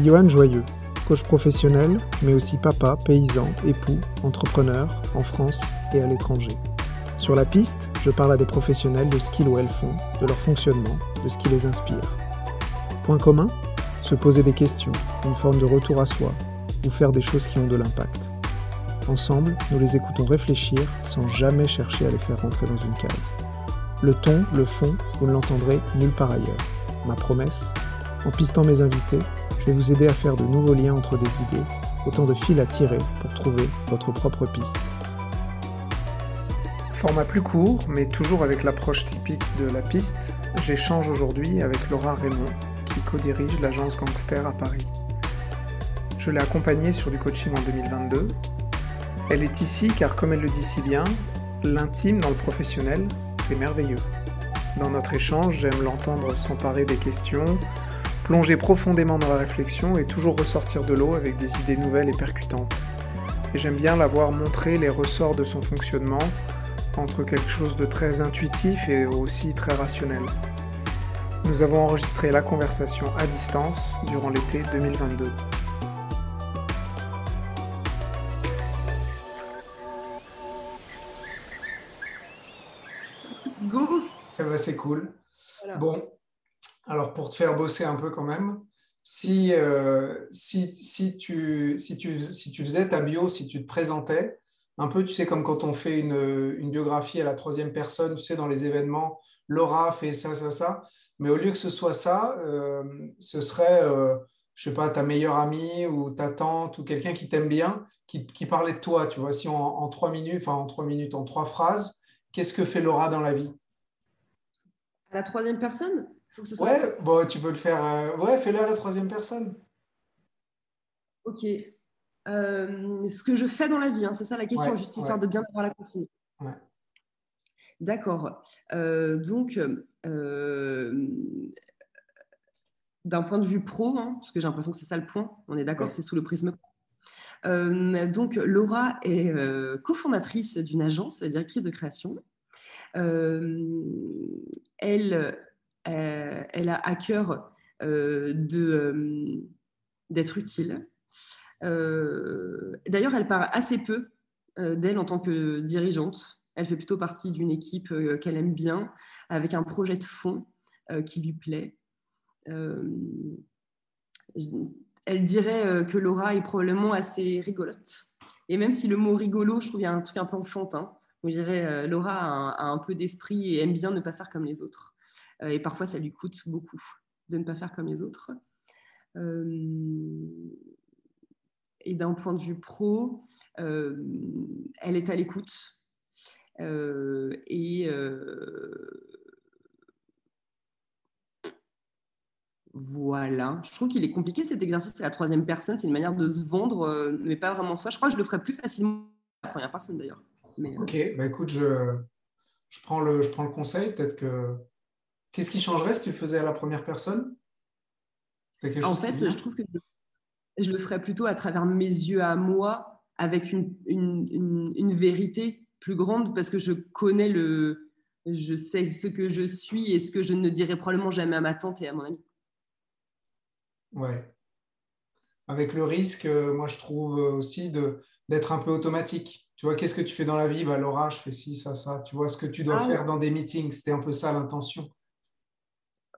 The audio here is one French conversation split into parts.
suis Johan Joyeux, coach professionnel, mais aussi papa, paysan, époux, entrepreneur en France et à l'étranger. Sur la piste, je parle à des professionnels de ce qu'ils ou elles font, de leur fonctionnement, de ce qui les inspire. Point commun? Se poser des questions, une forme de retour à soi, ou faire des choses qui ont de l'impact. Ensemble, nous les écoutons réfléchir sans jamais chercher à les faire rentrer dans une case. Le ton, le fond, vous ne l'entendrez nulle part ailleurs. Ma promesse? En pistant mes invités, je vais vous aider à faire de nouveaux liens entre des idées, autant de fils à tirer pour trouver votre propre piste. Format plus court, mais toujours avec l'approche typique de la piste, j'échange aujourd'hui avec Laura Raymond, qui co-dirige l'agence Gangster à Paris. Je l'ai accompagnée sur du coaching en 2022. Elle est ici car, comme elle le dit si bien, l'intime dans le professionnel, c'est merveilleux. Dans notre échange, j'aime l'entendre s'emparer des questions, plonger profondément dans la réflexion et toujours ressortir de l'eau avec des idées nouvelles et percutantes. Et j'aime bien la voir montrer les ressorts de son fonctionnement entre quelque chose de très intuitif et aussi très rationnel. Nous avons enregistré la conversation à distance durant l'été 2022. Go eh ben, C'est cool. Bon, alors pour te faire bosser un peu quand même, si, euh, tu, si, faisais ta bio, si tu te présentais, un peu, tu sais, comme quand on fait une, biographie à la troisième personne, tu sais, dans les événements, Laura fait ça, ça, ça. Mais au lieu que ce soit ça, euh, ce serait, euh, je sais pas, ta meilleure amie ou ta tante ou quelqu'un qui t'aime bien, qui, parlait de toi. Tu vois, si en, trois minutes, enfin en trois minutes, en trois phrases, qu'est-ce que fait Laura dans la vie? À la troisième personne? Faut que ce soit Ouais, bon, tu peux le faire. Euh, ouais, fais-le à la troisième personne. Ok. Euh, ce que je fais dans la vie, hein, c'est ça la question, juste histoire de bien avoir la continuité. D'accord. Euh, donc, euh, d'un point de vue pro, hein, parce que j'ai l'impression que c'est ça le point, on est d'accord, c'est sous le prisme donc, Laura est cofondatrice d'une agence, directrice de création. elle, elle a à cœur d'être utile, euh, d'ailleurs, elle parle assez peu euh, d'elle en tant que dirigeante. Elle fait plutôt partie d'une équipe euh, qu'elle aime bien, avec un projet de fond qui lui plaît. elle dirait que Laura est probablement assez rigolote. Et même si le mot rigolo, je trouve qu'il y a un truc un peu enfantin, on dirait Laura a un, peu d'esprit et aime bien ne pas faire comme les autres. Et parfois, ça lui coûte beaucoup de ne pas faire comme les autres. Et d'un point de vue pro, euh, elle est à l'écoute. Euh, et euh, voilà. Je trouve qu'il est compliqué cet exercice à la troisième personne. C'est une manière de se vendre, mais pas vraiment soi. Je crois que je le ferais plus facilement à la première personne d'ailleurs. ok, bah écoute, je, je, prends le, je prends le conseil. Peut-être que. Qu'est-ce qui changerait si tu le faisais à la première personne? En fait, je trouve que je le ferais plutôt à travers mes yeux à moi, avec une, une, vérité plus grande, parce que je connais le. Je sais ce que je suis et ce que je ne dirai probablement jamais à ma tante et à mon ami. Ouais. Avec le risque, euh, moi, je trouve aussi d'être un peu automatique. Tu vois, qu'est-ce que tu fais dans la vie? Bah, Laura, je fais ci, ça, ça. Tu vois ce que tu dois ah faire dans des meetings. C'était un peu ça l'intention.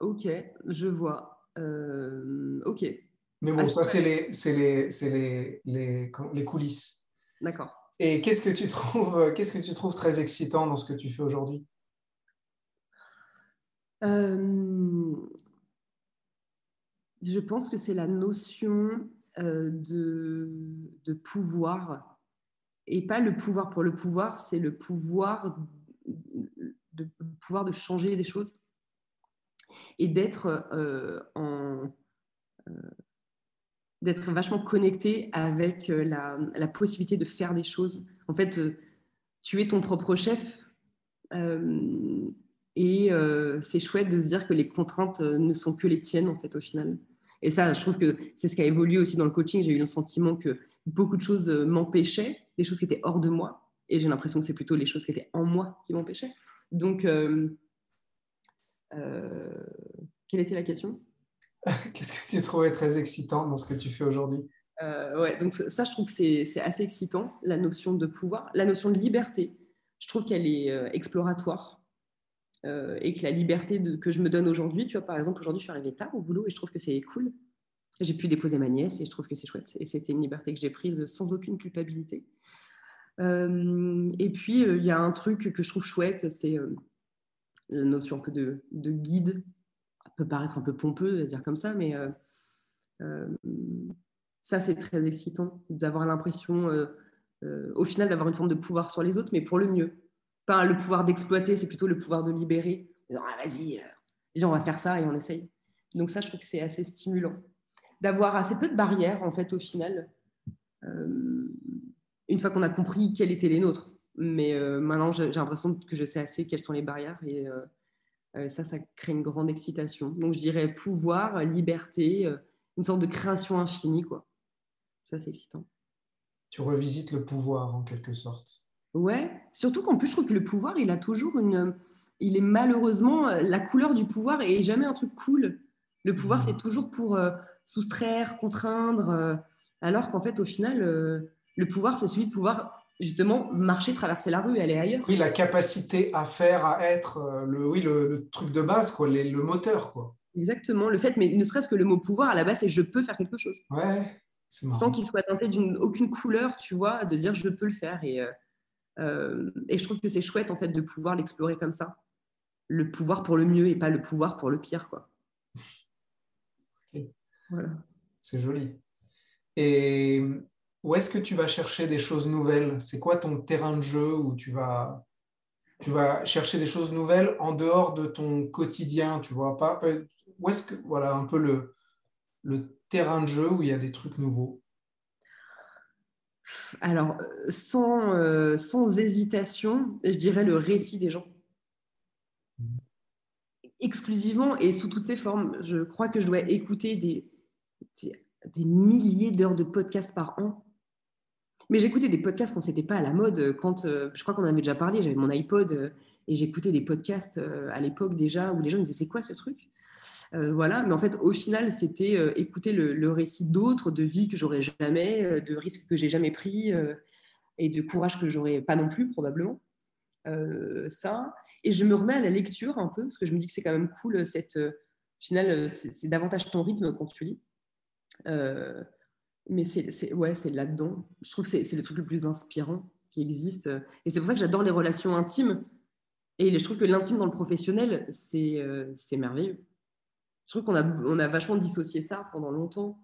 Ok, je vois. Euh, ok. Mais bon, ça, c'est les, les, les, les, les coulisses. D'accord. Et qu'est-ce que tu trouves, euh, qu'est-ce que tu trouves très excitant dans ce que tu fais aujourd'hui? Euh, Je pense que c'est la notion euh, de, de, pouvoir. Et pas le pouvoir pour le pouvoir, c'est le pouvoir de, pouvoir de changer des choses et d'être en d'être vachement connecté avec euh, la, possibilité de faire des choses. En fait, euh, tu es ton propre chef. Euh, et c'est chouette de se dire que les contraintes ne sont que les tiennes, en fait, au final. Et ça, je trouve que c'est ce qui a évolué aussi dans le coaching. J'ai eu le sentiment que beaucoup de choses m'empêchaient, des choses qui étaient hors de moi. Et j'ai l'impression que c'est plutôt les choses qui étaient en moi qui m'empêchaient. Donc, quelle était la question? Qu'est-ce que tu trouvais très excitant dans ce que tu fais aujourd'hui? Euh, Ouais, donc ça, je trouve que c'est assez excitant, la notion de pouvoir, la notion de liberté. Je trouve qu'elle est euh, exploratoire. Euh, et que la liberté de, que je me donne aujourd'hui, tu vois, par exemple, aujourd'hui, je suis arrivée tard au boulot et je trouve que c'est cool. J'ai pu déposer ma nièce et je trouve que c'est chouette. Et c'était une liberté que j'ai prise sans aucune culpabilité. et puis, il y a un truc que je trouve chouette, c'est la notion peu de, de guide peut paraître un peu pompeux de dire comme ça, mais euh, euh, ça, c'est très excitant d'avoir l'impression, euh, au final, d'avoir une forme de pouvoir sur les autres, mais pour le mieux. Pas le pouvoir d'exploiter, c'est plutôt le pouvoir de libérer. Ah, vas-y, on va faire ça et on essaye. Donc ça, je trouve que c'est assez stimulant. D'avoir assez peu de barrières, en fait, au final, une fois qu'on a compris quelles étaient les nôtres. Mais maintenant, j'ai l'impression que je sais assez quelles sont les barrières et euh, ça, ça crée une grande excitation. Donc, je dirais pouvoir, liberté, euh, une sorte de création infinie. Quoi. Ça, c'est excitant. Tu revisites le pouvoir, en quelque sorte. Ouais, surtout qu'en plus, je trouve que le pouvoir, il a toujours une. Il est malheureusement. La couleur du pouvoir et jamais un truc cool. Le pouvoir, mmh. c'est toujours pour euh, soustraire, contraindre. alors qu'en fait, au final, le pouvoir, c'est celui de pouvoir justement marcher, traverser la rue, aller ailleurs. Oui, la capacité à faire, à être, euh, le, oui, le, truc de base, quoi, le moteur. Quoi. Exactement, le fait, mais ne serait-ce que le mot pouvoir, à la base, c'est je peux faire quelque chose. Ouais, Sans qu'il soit teinté d'une aucune couleur, tu vois, de dire je peux le faire. Et, euh, euh, et je trouve que c'est chouette, en fait, de pouvoir l'explorer comme ça. Le pouvoir pour le mieux et pas le pouvoir pour le pire, quoi. Voilà. C'est joli. Et où est-ce que tu vas chercher des choses nouvelles? C'est quoi ton terrain de jeu où tu vas, chercher des choses nouvelles en dehors de ton quotidien Tu vois? Pas Où est-ce que voilà un peu le, terrain de jeu où il y a des trucs nouveaux? Alors sans, euh, sans hésitation, je dirais le récit des gens. Exclusivement et sous toutes ses formes. Je crois que je dois écouter des, des milliers d'heures de podcasts par an mais j'écoutais des podcasts quand c'était pas à la mode. Quand euh, je crois qu'on en avait déjà parlé, j'avais mon iPod euh, et j'écoutais des podcasts euh, à l'époque déjà où les gens disaient c'est quoi ce truc? Voilà. Mais en fait, au final, c'était écouter le, récit d'autres, de vie que j'aurais jamais, de risques que j'ai jamais pris et de courage que j'aurais pas non plus probablement. ça. Et je me remets à la lecture un peu parce que je me dis que c'est quand même cool. Cette, au final, c'est davantage ton rythme quand tu lis. Mais c'est ouais, là-dedans. Je trouve que c'est le truc le plus inspirant qui existe. Et c'est pour ça que j'adore les relations intimes. Et je trouve que l'intime dans le professionnel, c'est euh, merveilleux. Je trouve qu'on a, on a vachement dissocié ça pendant longtemps.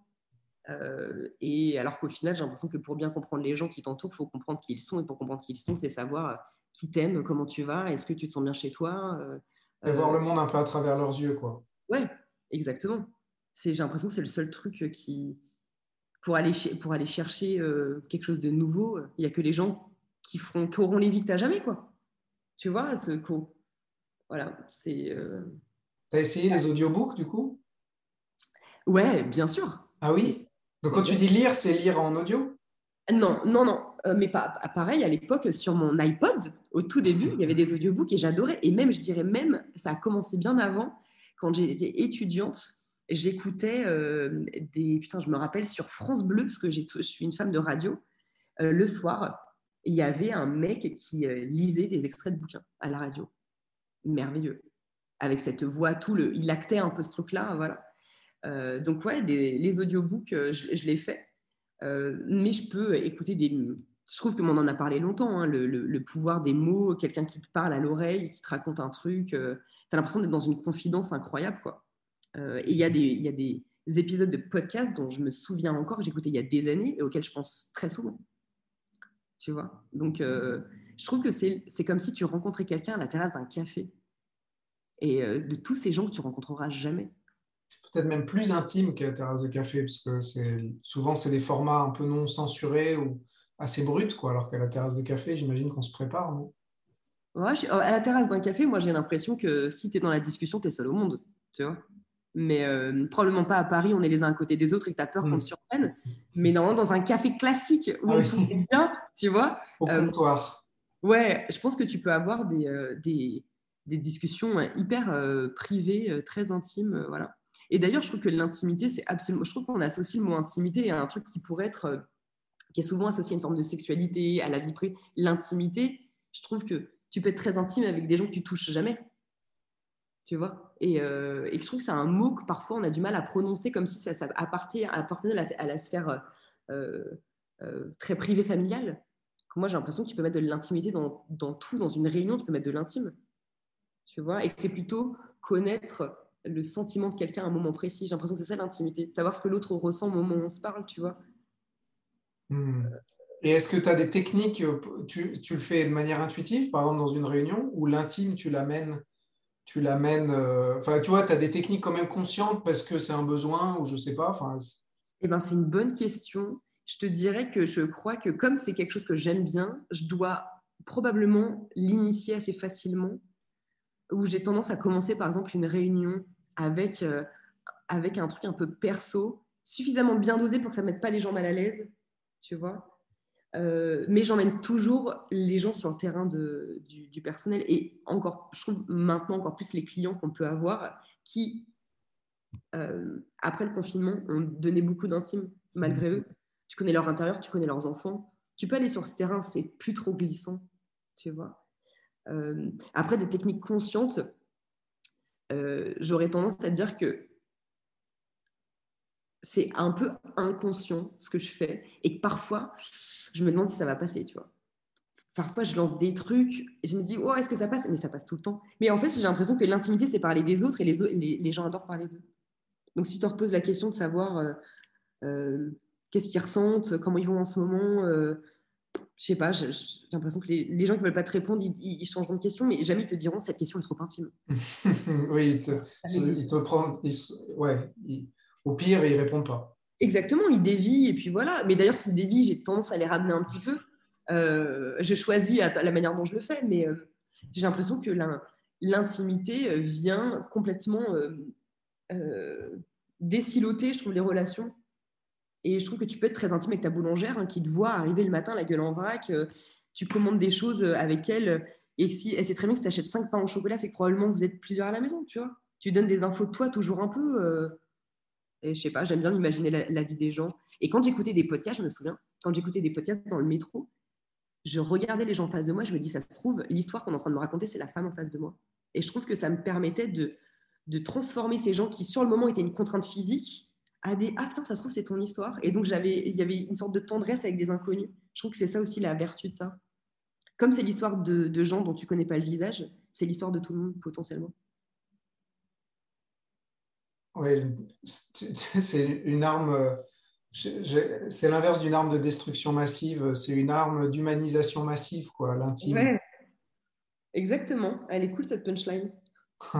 Euh, et alors qu'au final, j'ai l'impression que pour bien comprendre les gens qui t'entourent, il faut comprendre qui ils sont. Et pour comprendre qui ils sont, c'est savoir qui t'aime, comment tu vas, est-ce que tu te sens bien chez toi. Euh, et voir le monde un peu à travers leurs yeux, quoi. Ouais, exactement. J'ai l'impression que c'est le seul truc qui, pour aller, pour aller chercher euh, quelque chose de nouveau, il n'y a que les gens qui, feront, qui auront les vies n'as jamais. Quoi. Tu vois, ce. Voilà, c'est. Euh, tu as essayé les audiobooks du coup? Ouais, bien sûr. Ah oui? Donc quand tu dis lire, c'est lire en audio? Non, non, non. Euh, mais pas, pareil, à l'époque, sur mon iPod, au tout début, il y avait des audiobooks et j'adorais. Et même, je dirais même, ça a commencé bien avant, quand j'étais étudiante j'écoutais euh, des. Putain, je me rappelle sur France Bleu, parce que je suis une femme de radio, euh, le soir, il y avait un mec qui euh, lisait des extraits de bouquins à la radio. Merveilleux. Avec cette voix, tout le. Il actait un peu ce truc-là, voilà. donc, ouais, les, audiobooks, je, je l'ai fait. mais je peux écouter des. Je trouve que on en a parlé longtemps, hein, le, le, pouvoir des mots, quelqu'un qui te parle à l'oreille, qui te raconte un truc. tu as l'impression d'être dans une confidence incroyable, quoi. Euh, et il y, a des, il y a des épisodes de podcast dont je me souviens encore, que j'écoutais il y a des années et auxquels je pense très souvent. Tu vois? Donc, euh, je trouve que c'est comme si tu rencontrais quelqu'un à la terrasse d'un café. Et euh, de tous ces gens que tu rencontreras jamais. Peut-être même plus intime que la terrasse de café, parce que souvent, c'est des formats un peu non censurés ou assez bruts, quoi, alors qu'à la terrasse de café, j'imagine qu'on se prépare, non? À la terrasse d'un café, moi, j'ai l'impression que si tu es dans la discussion, tu es seul au monde. Tu vois? Mais euh, probablement pas à Paris, on est les uns à côté des autres et que tu as peur qu'on mm. te surprenne. Mais normalement, dans un café classique où ah on est bien, tu vois. Au euh, comptoir. ouais, je pense que tu peux avoir des, euh, des, des discussions hyper privées, très intimes. voilà. Et d'ailleurs, je trouve que l'intimité, c'est absolument. Je trouve qu'on associe le mot intimité à un truc qui pourrait être. Euh, qui est souvent associé à une forme de sexualité, à la vie privée. L'intimité, je trouve que tu peux être très intime avec des gens que tu touches jamais. Tu vois et, euh, et, je trouve que c'est un mot que parfois on a du mal à prononcer comme si ça, ça appartenait, à la sphère euh, très privée familiale. Moi, j'ai l'impression que tu peux mettre de l'intimité dans, dans, tout. Dans une réunion, tu peux mettre de l'intime. Tu vois Et c'est plutôt connaître le sentiment de quelqu'un à un moment précis. J'ai l'impression que c'est ça l'intimité, savoir ce que l'autre ressent au moment où on se parle, tu vois. Hmm. Et est-ce que tu as des techniques, euh, tu, tu, le fais de manière intuitive, par exemple dans une réunion, ou l'intime, tu l'amènes, tu l'amènes, euh, enfin tu vois, tu as des techniques quand même conscientes parce que c'est un besoin ou je sais pas. Eh ben, c'est une bonne question. Je te dirais que je crois que comme c'est quelque chose que j'aime bien, je dois probablement l'initier assez facilement où j'ai tendance à commencer par exemple une réunion avec, euh, avec un truc un peu perso, suffisamment bien dosé pour que ça ne mette pas les gens mal à l'aise, tu vois. Euh, mais j'emmène toujours les gens sur le terrain de, du, personnel et encore, je trouve maintenant encore plus les clients qu'on peut avoir qui, euh, après le confinement, ont donné beaucoup d'intime malgré eux. Tu connais leur intérieur, tu connais leurs enfants. Tu peux aller sur ce terrain, c'est plus trop glissant, tu vois. Euh, après, des techniques conscientes, j'aurais tendance à dire que c'est un peu inconscient ce que je fais et que parfois, je me demande si ça va passer, tu vois. Parfois, je lance des trucs et je me dis, oh, est-ce que ça passe? Mais ça passe tout le temps. Mais en fait, j'ai l'impression que l'intimité, c'est parler des autres et les, les, gens adorent parler d'eux. Donc, si tu te reposes la question de savoir euh, qu'est-ce qu'ils ressentent, comment ils vont en ce moment, je sais pas, j'ai l'impression que les, gens qui ne veulent pas te répondre, ils, changeront de question, mais jamais ils te diront cette question est trop intime. oui, il te, prendre. ouais, au pire, ils ne répondent pas. Exactement, ils dévient, et puis voilà. Mais d'ailleurs, s'ils dévient, j'ai tendance à les ramener un petit peu. Euh, je choisis la manière dont je le fais, mais euh, j'ai l'impression que l'intimité euh, vient complètement euh, déciloter, je trouve, les relations et je trouve que tu peux être très intime avec ta boulangère hein, qui te voit arriver le matin la gueule en vrac. Tu commandes des choses avec elle. Et si elle sait très bien que si tu achètes 5 pains au chocolat, c'est que probablement vous êtes plusieurs à la maison, tu vois. Tu donnes des infos de toi toujours un peu. Et je sais pas, j'aime bien imaginer la, vie des gens. Et quand j'écoutais des podcasts, je me souviens, quand j'écoutais des podcasts dans le métro, je regardais les gens en face de moi, je me dis, ça se trouve, l'histoire qu'on est en train de me raconter, c'est la femme en face de moi. Et je trouve que ça me permettait de, de transformer ces gens qui, sur le moment, étaient une contrainte physique à des ah putain ça se trouve c'est ton histoire et donc il y avait une sorte de tendresse avec des inconnus je trouve que c'est ça aussi la vertu de ça comme c'est l'histoire de, gens dont tu connais pas le visage c'est l'histoire de tout le monde potentiellement oui c'est une arme c'est l'inverse d'une arme de destruction massive c'est une arme d'humanisation massive quoi l'intime ouais. exactement elle est cool cette punchline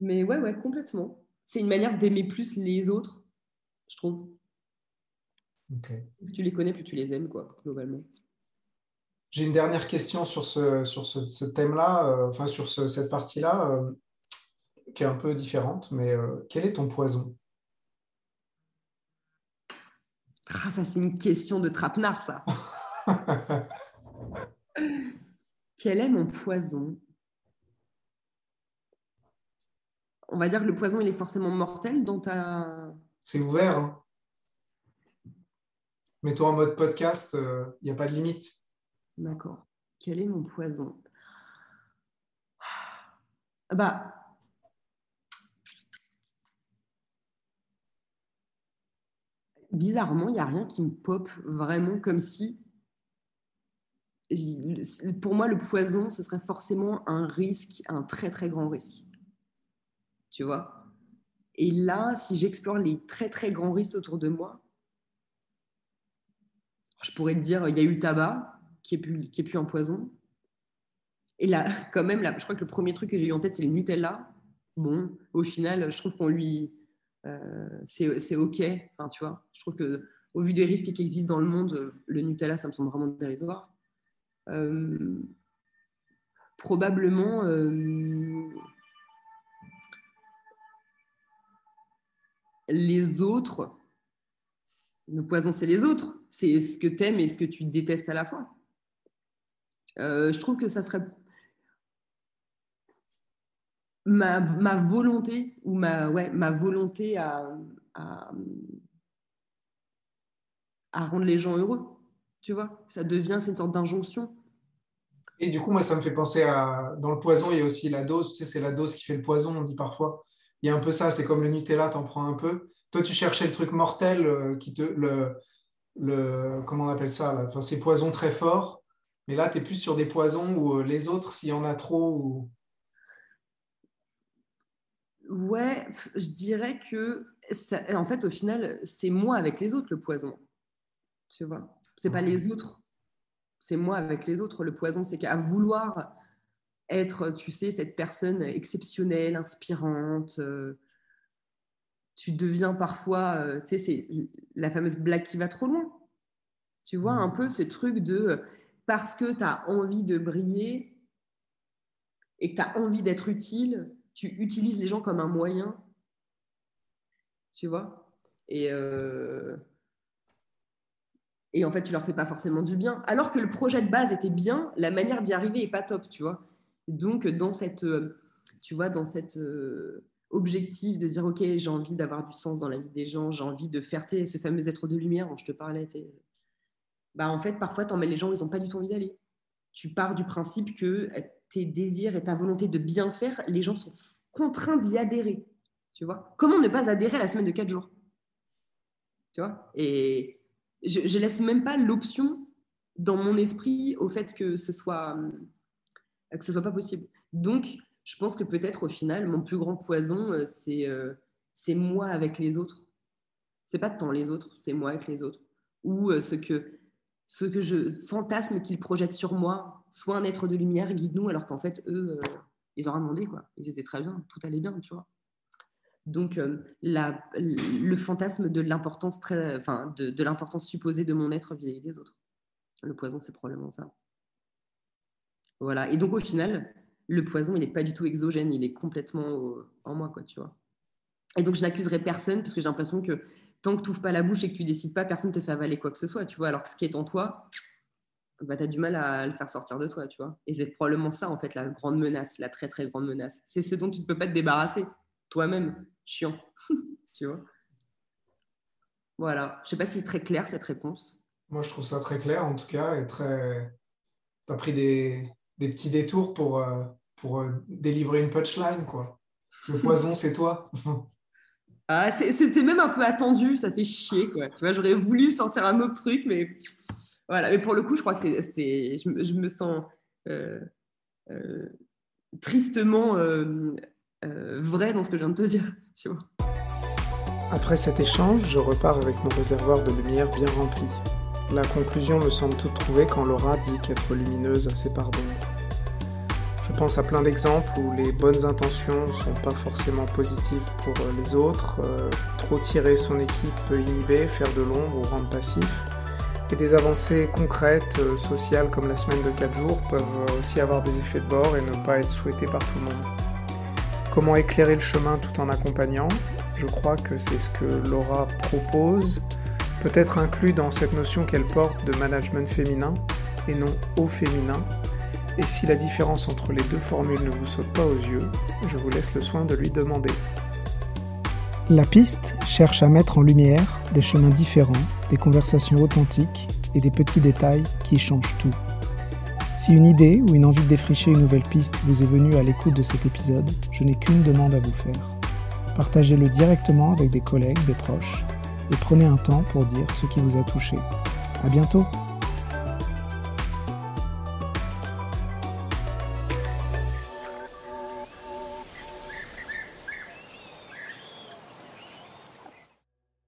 mais ouais ouais complètement c'est une manière d'aimer plus les autres je trouve. Plus tu les connais, plus tu les aimes, quoi, globalement. J'ai une dernière question sur ce, sur ce, thème-là, euh, enfin sur cette partie-là, euh, qui est un peu différente, mais euh, quel est ton poison? Ah, Ça, c'est une question de trapenard, ça. quel est mon poison? On va dire que le poison, il est forcément mortel dans ta c'est ouvert. Hein. Mets-toi en mode podcast, il euh, n'y a pas de limite. D'accord. Quel est mon poison? Bah. Bizarrement, il n'y a rien qui me pop vraiment comme si. Pour moi, le poison, ce serait forcément un risque, un très très grand risque. Tu vois? Et là, si j'explore les très très grands risques autour de moi, je pourrais te dire, il y a eu le tabac, qui est plus, un poison. Et là, quand même, là, je crois que le premier truc que j'ai eu en tête, c'est le Nutella. Bon, au final, je trouve qu'on lui. Euh, c'est OK. Enfin, tu vois, je trouve que au vu des risques qui existent dans le monde, le Nutella, ça me semble vraiment dérisoire. Euh, probablement. Euh, les autres, le poison, c'est les autres. C'est ce que tu aimes et ce que tu détestes à la fois. Je trouve que ça serait. Ma, ma, volonté ou ma, ouais, ma volonté à, à, rendre les gens heureux. Tu vois, ça devient cette sorte d'injonction. Et du coup, moi, ça me fait penser à. Dans le poison, il y a aussi la dose. Tu sais, c'est la dose qui fait le poison, on dit parfois. Il y a un peu ça, c'est comme le Nutella, t'en prends un peu. Toi, tu cherchais le truc mortel euh, qui te. Le, le, comment on appelle ça enfin, Ces poisons très forts. Mais là, tu es plus sur des poisons où euh, les autres, s'il y en a trop. Ou... Ouais, je dirais que, ça, en fait, au final, c'est moi avec les autres le poison. Tu vois C'est pas les autres. C'est moi avec les autres le poison. C'est qu'à vouloir être, tu sais, cette personne exceptionnelle, inspirante, euh, tu deviens parfois, euh, tu sais, c'est la fameuse blague qui va trop loin. Tu vois, un peu ce truc de parce que tu as envie de briller et que tu as envie d'être utile, tu utilises les gens comme un moyen. Tu vois et, euh, et en fait, tu leur fais pas forcément du bien. Alors que le projet de base était bien, la manière d'y arriver est pas top, tu vois. Donc, dans cette, euh, tu vois, dans euh, objectif de dire, OK, j'ai envie d'avoir du sens dans la vie des gens, j'ai envie de faire ce fameux être de lumière dont je te parlais. Bah, en fait, parfois, tu emmènes les gens, ils n'ont pas du tout envie d'aller. Tu pars du principe que tes désirs et ta volonté de bien faire, les gens sont contraints d'y adhérer. Tu vois? Comment ne pas adhérer à la semaine de 4 jours? Tu vois? Et je, laisse même pas l'option dans mon esprit au fait que ce soit que ce soit pas possible. Donc, je pense que peut-être au final, mon plus grand poison, euh, c'est euh, c'est moi avec les autres. C'est pas tant les autres, c'est moi avec les autres. Ou euh, ce que ce que je fantasme qu'ils projettent sur moi, soit un être de lumière, guide-nous, alors qu'en fait, eux, euh, ils ont rien demandé, quoi. Ils étaient très bien, tout allait bien, tu vois. Donc, euh, la, le fantasme de l'importance très, enfin, de, de l'importance supposée de mon être vis-à-vis des autres. Le poison, c'est probablement ça. Voilà. Et donc, au final, le poison, il n'est pas du tout exogène, il est complètement en moi, quoi, tu vois. Et donc, je n'accuserai personne parce que j'ai l'impression que tant que tu n'ouvres pas la bouche et que tu décides pas, personne ne te fait avaler quoi que ce soit, tu vois. Alors que ce qui est en toi, bah, tu as du mal à le faire sortir de toi, tu vois. Et c'est probablement ça, en fait, la grande menace, la très, très grande menace. C'est ce dont tu ne peux pas te débarrasser, toi-même. Chiant, tu vois. Voilà. Je sais pas si c'est très clair, cette réponse. Moi, je trouve ça très clair, en tout cas, et très... Tu as pris des, des, petits détours pour, euh, pour euh, délivrer une punchline, quoi. Le poison, c'est toi. Ah, c'était même un peu attendu, ça fait chier, quoi. Tu vois, j'aurais voulu sortir un autre truc, mais voilà. Mais pour le coup, je crois que c'est, je, me sens euh, euh, tristement euh, vrai dans ce que je viens de te dire, tu vois. Après cet échange, je repars avec mon réservoir de lumière bien rempli. La conclusion me semble toute trouvée quand Laura dit qu'être lumineuse a ses parts d'ombre. Je pense à plein d'exemples où les bonnes intentions ne sont pas forcément positives pour euh, les autres. Euh, trop tirer son équipe peut inhiber, faire de l'ombre ou rendre passif. Et des avancées concrètes, euh, sociales comme la semaine de 4 jours peuvent aussi avoir des effets de bord et ne pas être souhaitées par tout le monde. Comment éclairer le chemin tout en accompagnant? Je crois que c'est ce que Laura propose, peut-être inclus dans cette notion qu'elle porte de management féminin et non au féminin, et si la différence entre les deux formules ne vous saute pas aux yeux, je vous laisse le soin de lui demander. La piste cherche à mettre en lumière des chemins différents, des conversations authentiques et des petits détails qui changent tout. Si une idée ou une envie de défricher une nouvelle piste vous est venue à l'écoute de cet épisode, je n'ai qu'une demande à vous faire. Partagez-le directement avec des collègues, des proches, et prenez un temps pour dire ce qui vous a touché. À bientôt!